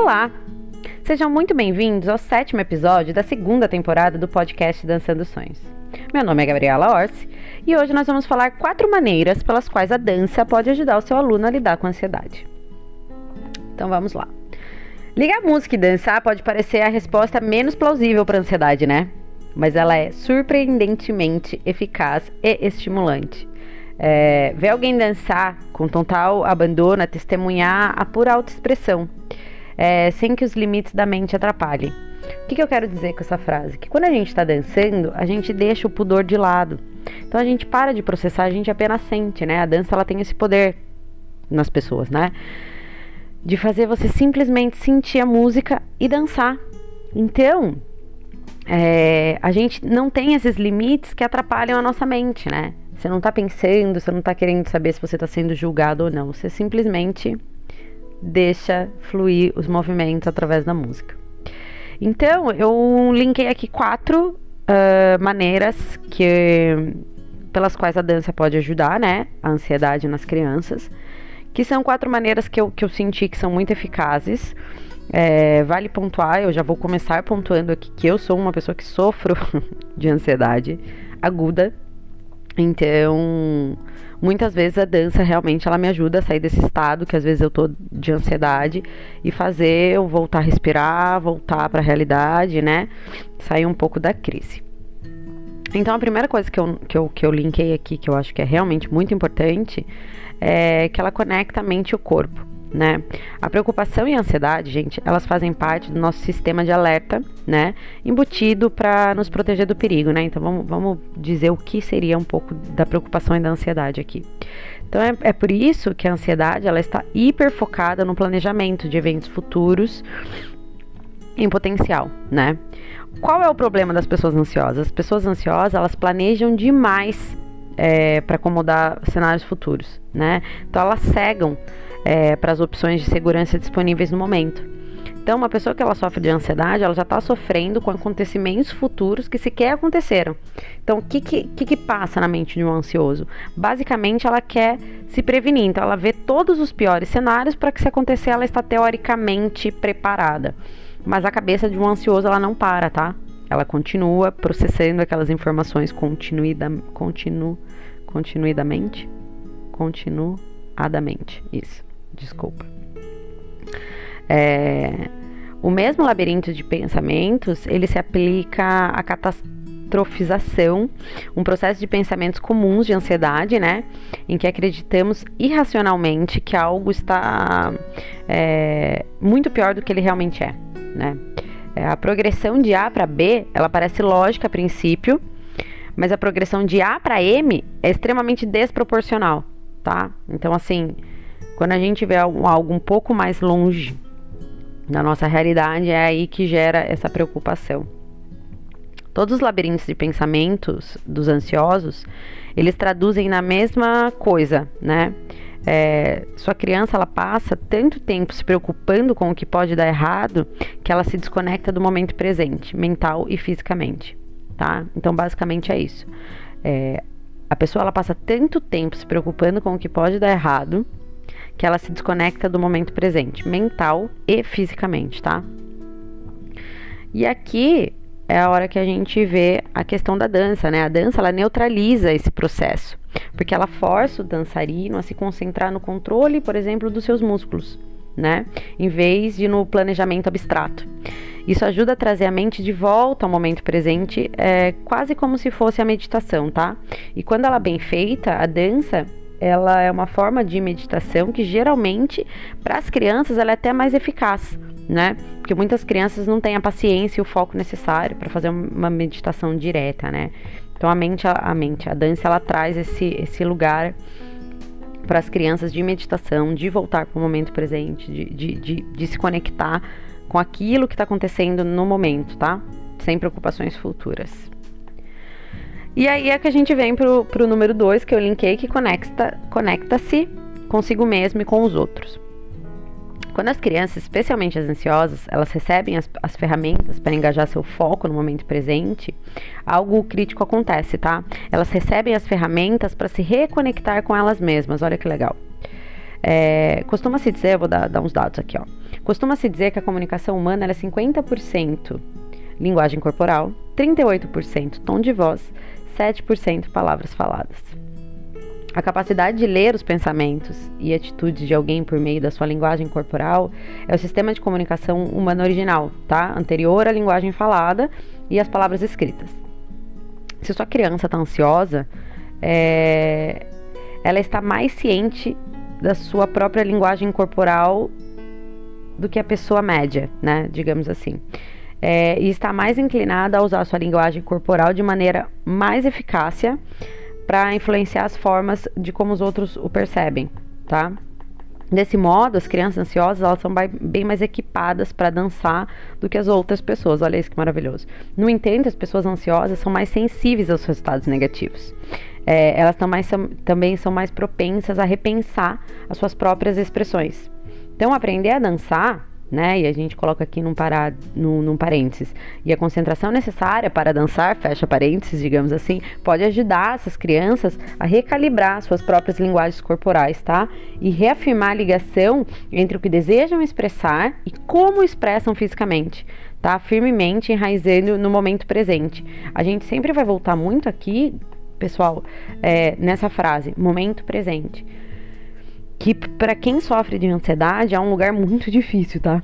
Olá! Sejam muito bem-vindos ao sétimo episódio da segunda temporada do podcast Dançando Sonhos. Meu nome é Gabriela Orsi e hoje nós vamos falar quatro maneiras pelas quais a dança pode ajudar o seu aluno a lidar com a ansiedade. Então vamos lá. Ligar música e dançar pode parecer a resposta menos plausível para a ansiedade, né? Mas ela é surpreendentemente eficaz e estimulante. É, ver alguém dançar com total abandono, é testemunhar a pura autoexpressão, é, sem que os limites da mente atrapalhem. O que, que eu quero dizer com essa frase? Que quando a gente está dançando, a gente deixa o pudor de lado. Então a gente para de processar, a gente apenas sente, né? A dança ela tem esse poder nas pessoas, né? De fazer você simplesmente sentir a música e dançar. Então, é, a gente não tem esses limites que atrapalham a nossa mente, né? Você não tá pensando, você não tá querendo saber se você tá sendo julgado ou não. Você simplesmente deixa fluir os movimentos através da música. Então, eu linkei aqui quatro uh, maneiras que pelas quais a dança pode ajudar, né? A ansiedade nas crianças. Que são quatro maneiras que eu, que eu senti que são muito eficazes. É, vale pontuar, eu já vou começar pontuando aqui que eu sou uma pessoa que sofro de ansiedade aguda, então, muitas vezes a dança realmente ela me ajuda a sair desse estado que às vezes eu tô de ansiedade e fazer eu voltar a respirar, voltar para a realidade, né? Sair um pouco da crise. Então, a primeira coisa que eu, que, eu, que eu linkei aqui, que eu acho que é realmente muito importante, é que ela conecta a mente e o corpo né? A preocupação e a ansiedade, gente, elas fazem parte do nosso sistema de alerta, né? Embutido para nos proteger do perigo, né? Então vamos, vamos dizer o que seria um pouco da preocupação e da ansiedade aqui. Então é, é por isso que a ansiedade ela está hiper focada no planejamento de eventos futuros em potencial, né? Qual é o problema das pessoas ansiosas? As pessoas ansiosas elas planejam demais é, para acomodar cenários futuros, né? Então elas cegam é, para as opções de segurança disponíveis no momento. Então, uma pessoa que ela sofre de ansiedade, ela já está sofrendo com acontecimentos futuros que sequer aconteceram. Então, o que, que, que, passa na mente de um ansioso? Basicamente, ela quer se prevenir. Então, ela vê todos os piores cenários para que, se acontecer, ela está teoricamente preparada. Mas a cabeça de um ansioso, ela não para, tá? Ela continua processando aquelas informações continuida, continu, continuidamente. Continuadamente. Isso desculpa. É, o mesmo labirinto de pensamentos, ele se aplica à catastrofização, um processo de pensamentos comuns de ansiedade, né? Em que acreditamos irracionalmente que algo está é, muito pior do que ele realmente é, né? É, a progressão de A para B, ela parece lógica a princípio, mas a progressão de A para M é extremamente desproporcional, tá? Então, assim, quando a gente vê algo um pouco mais longe da nossa realidade, é aí que gera essa preocupação. Todos os labirintos de pensamentos dos ansiosos, eles traduzem na mesma coisa, né? É, sua criança ela passa tanto tempo se preocupando com o que pode dar errado que ela se desconecta do momento presente, mental e fisicamente, tá? Então basicamente é isso. É, a pessoa ela passa tanto tempo se preocupando com o que pode dar errado que ela se desconecta do momento presente, mental e fisicamente, tá? E aqui é a hora que a gente vê a questão da dança, né? A dança ela neutraliza esse processo, porque ela força o dançarino a se concentrar no controle, por exemplo, dos seus músculos, né? Em vez de no planejamento abstrato. Isso ajuda a trazer a mente de volta ao momento presente, é, quase como se fosse a meditação, tá? E quando ela é bem feita, a dança ela é uma forma de meditação que geralmente para as crianças ela é até mais eficaz, né? Porque muitas crianças não têm a paciência e o foco necessário para fazer uma meditação direta, né? Então a mente, a mente, a dança ela traz esse esse lugar para as crianças de meditação, de voltar para o momento presente, de, de, de, de se conectar com aquilo que está acontecendo no momento, tá? Sem preocupações futuras. E aí é que a gente vem pro, pro número 2, que eu linkei, que conecta-se conecta consigo mesmo e com os outros. Quando as crianças, especialmente as ansiosas, elas recebem as, as ferramentas para engajar seu foco no momento presente, algo crítico acontece, tá? Elas recebem as ferramentas para se reconectar com elas mesmas. Olha que legal. É, Costuma-se dizer, eu vou dar, dar uns dados aqui, ó. Costuma-se dizer que a comunicação humana é 50% linguagem corporal, 38% tom de voz, 7% palavras faladas. A capacidade de ler os pensamentos e atitudes de alguém por meio da sua linguagem corporal é o sistema de comunicação humana original, tá? Anterior à linguagem falada e às palavras escritas. Se sua criança está ansiosa, é... ela está mais ciente da sua própria linguagem corporal do que a pessoa média, né? Digamos assim. É, e está mais inclinada a usar sua linguagem corporal de maneira mais eficácia para influenciar as formas de como os outros o percebem, tá? Desse modo, as crianças ansiosas elas são bem mais equipadas para dançar do que as outras pessoas. Olha isso que maravilhoso. No entanto, as pessoas ansiosas são mais sensíveis aos resultados negativos. É, elas também são, também são mais propensas a repensar as suas próprias expressões. Então, aprender a dançar né? E a gente coloca aqui num, pará, num, num parênteses. E a concentração necessária para dançar, fecha parênteses, digamos assim, pode ajudar essas crianças a recalibrar suas próprias linguagens corporais, tá? E reafirmar a ligação entre o que desejam expressar e como expressam fisicamente. Tá firmemente enraizando no momento presente. A gente sempre vai voltar muito aqui, pessoal, é, nessa frase, momento presente que para quem sofre de ansiedade é um lugar muito difícil, tá?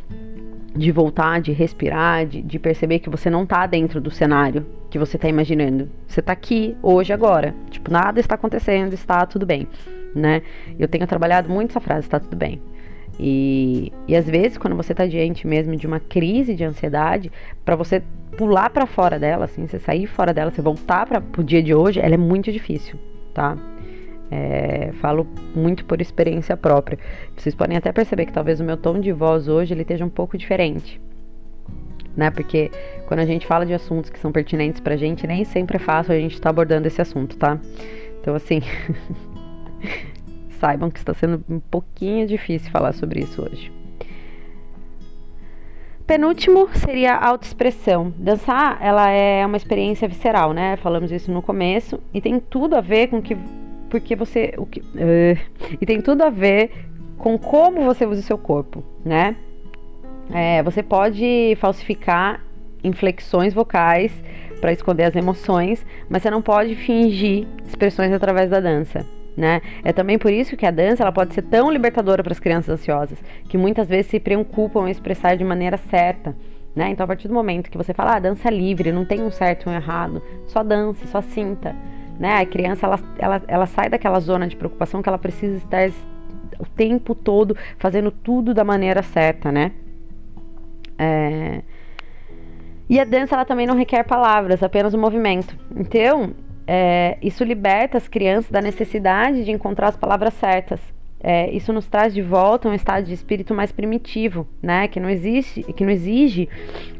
De voltar, de respirar, de, de perceber que você não tá dentro do cenário que você tá imaginando. Você tá aqui, hoje, agora. Tipo, nada está acontecendo, está tudo bem, né? Eu tenho trabalhado muito essa frase, está tudo bem. E, e às vezes, quando você tá diante mesmo de uma crise de ansiedade, para você pular para fora dela, assim, você sair fora dela, você voltar para o dia de hoje, ela é muito difícil, tá? É, falo muito por experiência própria. Vocês podem até perceber que talvez o meu tom de voz hoje ele esteja um pouco diferente, né? Porque quando a gente fala de assuntos que são pertinentes pra gente, nem sempre é fácil a gente estar tá abordando esse assunto, tá? Então, assim, saibam que está sendo um pouquinho difícil falar sobre isso hoje. Penúltimo seria a autoexpressão. Dançar, ela é uma experiência visceral, né? Falamos isso no começo e tem tudo a ver com que porque você. O que, uh, e tem tudo a ver com como você usa o seu corpo, né? É, você pode falsificar inflexões vocais para esconder as emoções, mas você não pode fingir expressões através da dança. Né? É também por isso que a dança ela pode ser tão libertadora para as crianças ansiosas, que muitas vezes se preocupam em expressar de maneira certa. Né? Então, a partir do momento que você fala, ah, dança livre, não tem um certo e um errado, só dança, só sinta né? A criança ela, ela, ela sai daquela zona de preocupação que ela precisa estar o tempo todo fazendo tudo da maneira certa, né? É... E a dança ela também não requer palavras, apenas o movimento. Então, é, isso liberta as crianças da necessidade de encontrar as palavras certas. É, isso nos traz de volta um estado de espírito mais primitivo, né? Que não existe, que não exige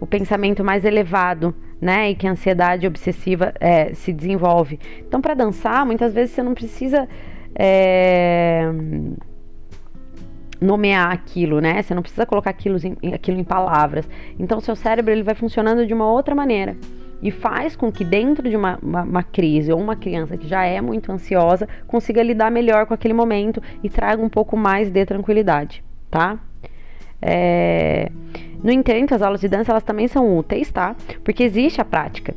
o pensamento mais elevado, né? E que a ansiedade obsessiva é, se desenvolve. Então, para dançar, muitas vezes você não precisa é, nomear aquilo, né? Você não precisa colocar aquilo em, aquilo em palavras. Então, seu cérebro ele vai funcionando de uma outra maneira e faz com que dentro de uma, uma, uma, crise ou uma criança que já é muito ansiosa consiga lidar melhor com aquele momento e traga um pouco mais de tranquilidade, tá? É... No entanto, as aulas de dança elas também são úteis, tá? Porque existe a prática.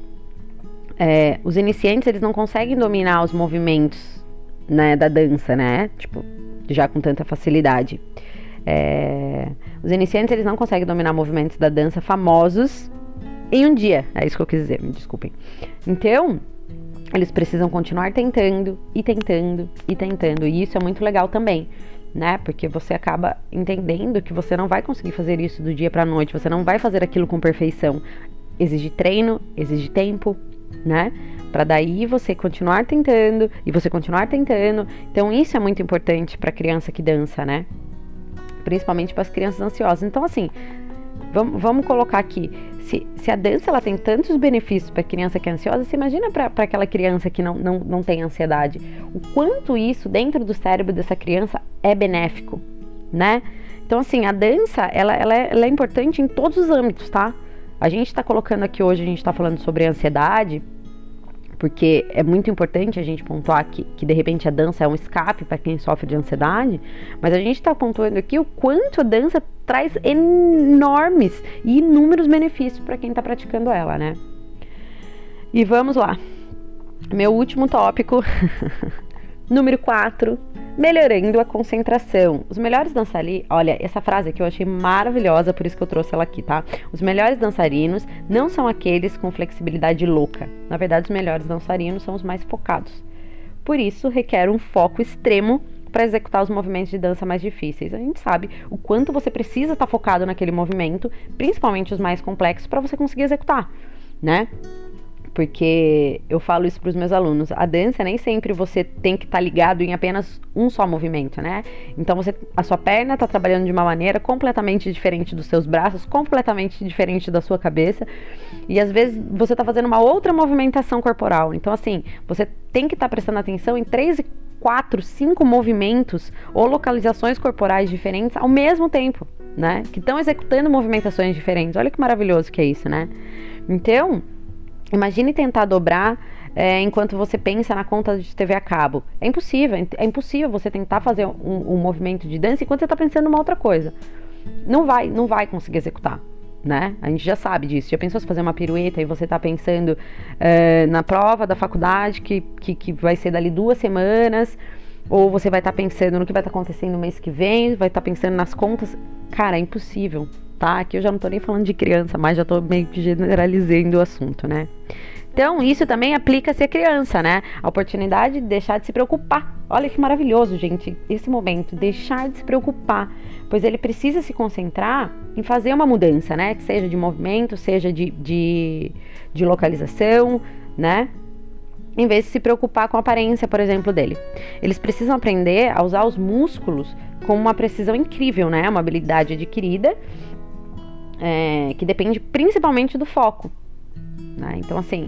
É, os iniciantes eles não conseguem dominar os movimentos né, da dança, né? Tipo, já com tanta facilidade. É, os iniciantes eles não conseguem dominar movimentos da dança famosos em um dia. É isso que eu quis dizer, me desculpem. Então, eles precisam continuar tentando e tentando e tentando. E isso é muito legal também, né? Porque você acaba entendendo que você não vai conseguir fazer isso do dia para noite, você não vai fazer aquilo com perfeição. Exige treino, exige tempo, né? Para daí você continuar tentando e você continuar tentando. Então isso é muito importante para criança que dança, né? Principalmente para as crianças ansiosas. Então assim, vamos, vamos colocar aqui se, se a dança ela tem tantos benefícios para criança que é ansiosa, você imagina para aquela criança que não, não, não tem ansiedade. O quanto isso dentro do cérebro dessa criança é benéfico, né? Então, assim, a dança, ela, ela, é, ela é importante em todos os âmbitos, tá? A gente está colocando aqui hoje, a gente está falando sobre ansiedade, porque é muito importante a gente pontuar que, que de repente a dança é um escape para quem sofre de ansiedade, mas a gente está pontuando aqui o quanto a dança traz enormes e inúmeros benefícios para quem está praticando ela, né? E vamos lá. Meu último tópico, número 4, melhorando a concentração. Os melhores dançarinos, olha, essa frase aqui eu achei maravilhosa, por isso que eu trouxe ela aqui, tá? Os melhores dançarinos não são aqueles com flexibilidade louca. Na verdade, os melhores dançarinos são os mais focados. Por isso, requer um foco extremo para executar os movimentos de dança mais difíceis. A gente sabe o quanto você precisa estar tá focado naquele movimento, principalmente os mais complexos, para você conseguir executar, né? porque eu falo isso para os meus alunos. A dança nem sempre você tem que estar tá ligado em apenas um só movimento, né? Então você, a sua perna está trabalhando de uma maneira completamente diferente dos seus braços, completamente diferente da sua cabeça, e às vezes você está fazendo uma outra movimentação corporal. Então assim, você tem que estar tá prestando atenção em três, quatro, cinco movimentos ou localizações corporais diferentes ao mesmo tempo, né? Que estão executando movimentações diferentes. Olha que maravilhoso que é isso, né? Então Imagine tentar dobrar é, enquanto você pensa na conta de TV a cabo. É impossível, é impossível você tentar fazer um, um movimento de dança enquanto você está pensando numa outra coisa. Não vai, não vai conseguir executar. Né? A gente já sabe disso. Já pensou se fazer uma pirueta e você está pensando é, na prova da faculdade que, que, que, vai ser dali duas semanas, ou você vai estar tá pensando no que vai estar tá acontecendo no mês que vem, vai estar tá pensando nas contas. Cara, é impossível tá? Aqui eu já não tô nem falando de criança, mas já tô meio que generalizando o assunto, né? Então, isso também aplica-se à criança, né? A oportunidade de deixar de se preocupar. Olha que maravilhoso, gente, esse momento, deixar de se preocupar, pois ele precisa se concentrar em fazer uma mudança, né? Que seja de movimento, seja de, de, de localização, né? Em vez de se preocupar com a aparência, por exemplo, dele. Eles precisam aprender a usar os músculos com uma precisão incrível, né? Uma habilidade adquirida é, que depende principalmente do foco. Né? Então, assim,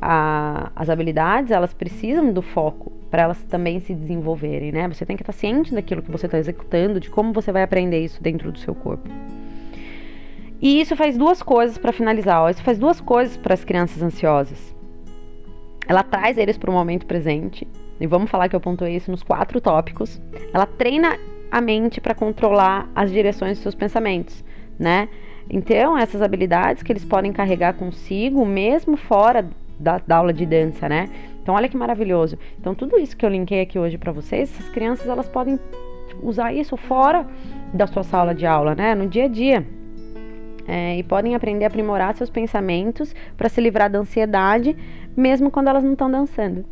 a, as habilidades elas precisam do foco para elas também se desenvolverem, né? Você tem que estar ciente daquilo que você está executando, de como você vai aprender isso dentro do seu corpo. E isso faz duas coisas para finalizar. Ó. Isso faz duas coisas para as crianças ansiosas. Ela traz eles para o momento presente. E vamos falar que eu pontuei isso nos quatro tópicos. Ela treina a mente para controlar as direções dos seus pensamentos, né? Então, essas habilidades que eles podem carregar consigo, mesmo fora da, da aula de dança, né? Então, olha que maravilhoso. Então, tudo isso que eu linkei aqui hoje para vocês, essas crianças elas podem usar isso fora da sua sala de aula, né? No dia a dia. É, e podem aprender a aprimorar seus pensamentos para se livrar da ansiedade, mesmo quando elas não estão dançando,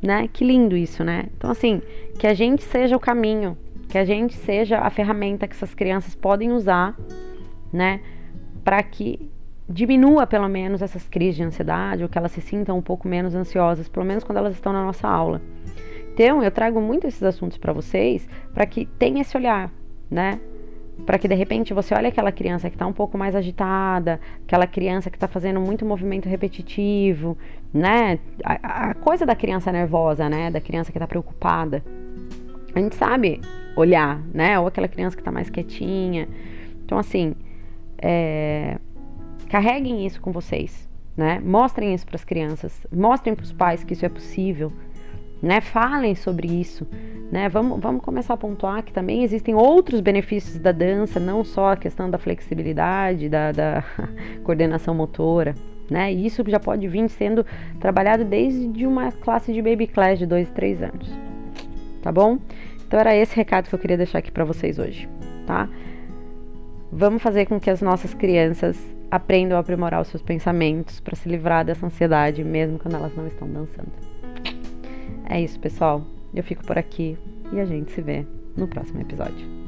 né? Que lindo isso, né? Então, assim, que a gente seja o caminho, que a gente seja a ferramenta que essas crianças podem usar né? Para que diminua pelo menos essas crises de ansiedade ou que elas se sintam um pouco menos ansiosas, pelo menos quando elas estão na nossa aula. Então, eu trago muito esses assuntos para vocês para que tenha esse olhar, né? Para que de repente você olhe aquela criança que está um pouco mais agitada, aquela criança que está fazendo muito movimento repetitivo, né? A, a, coisa da criança nervosa, né? Da criança que está preocupada. A gente sabe olhar, né? Ou aquela criança que está mais quietinha. Então, assim, é, carreguem isso com vocês, né? Mostrem isso para as crianças, mostrem para os pais que isso é possível, né? Falem sobre isso, né? Vamos, vamos começar a pontuar que também existem outros benefícios da dança, não só a questão da flexibilidade, da, da coordenação motora, né? E isso já pode vir sendo trabalhado desde uma classe de baby class de 2 e 3 anos, tá bom? Então era esse recado que eu queria deixar aqui para vocês hoje, tá? Vamos fazer com que as nossas crianças aprendam a aprimorar os seus pensamentos para se livrar dessa ansiedade, mesmo quando elas não estão dançando. É isso, pessoal. Eu fico por aqui e a gente se vê no próximo episódio.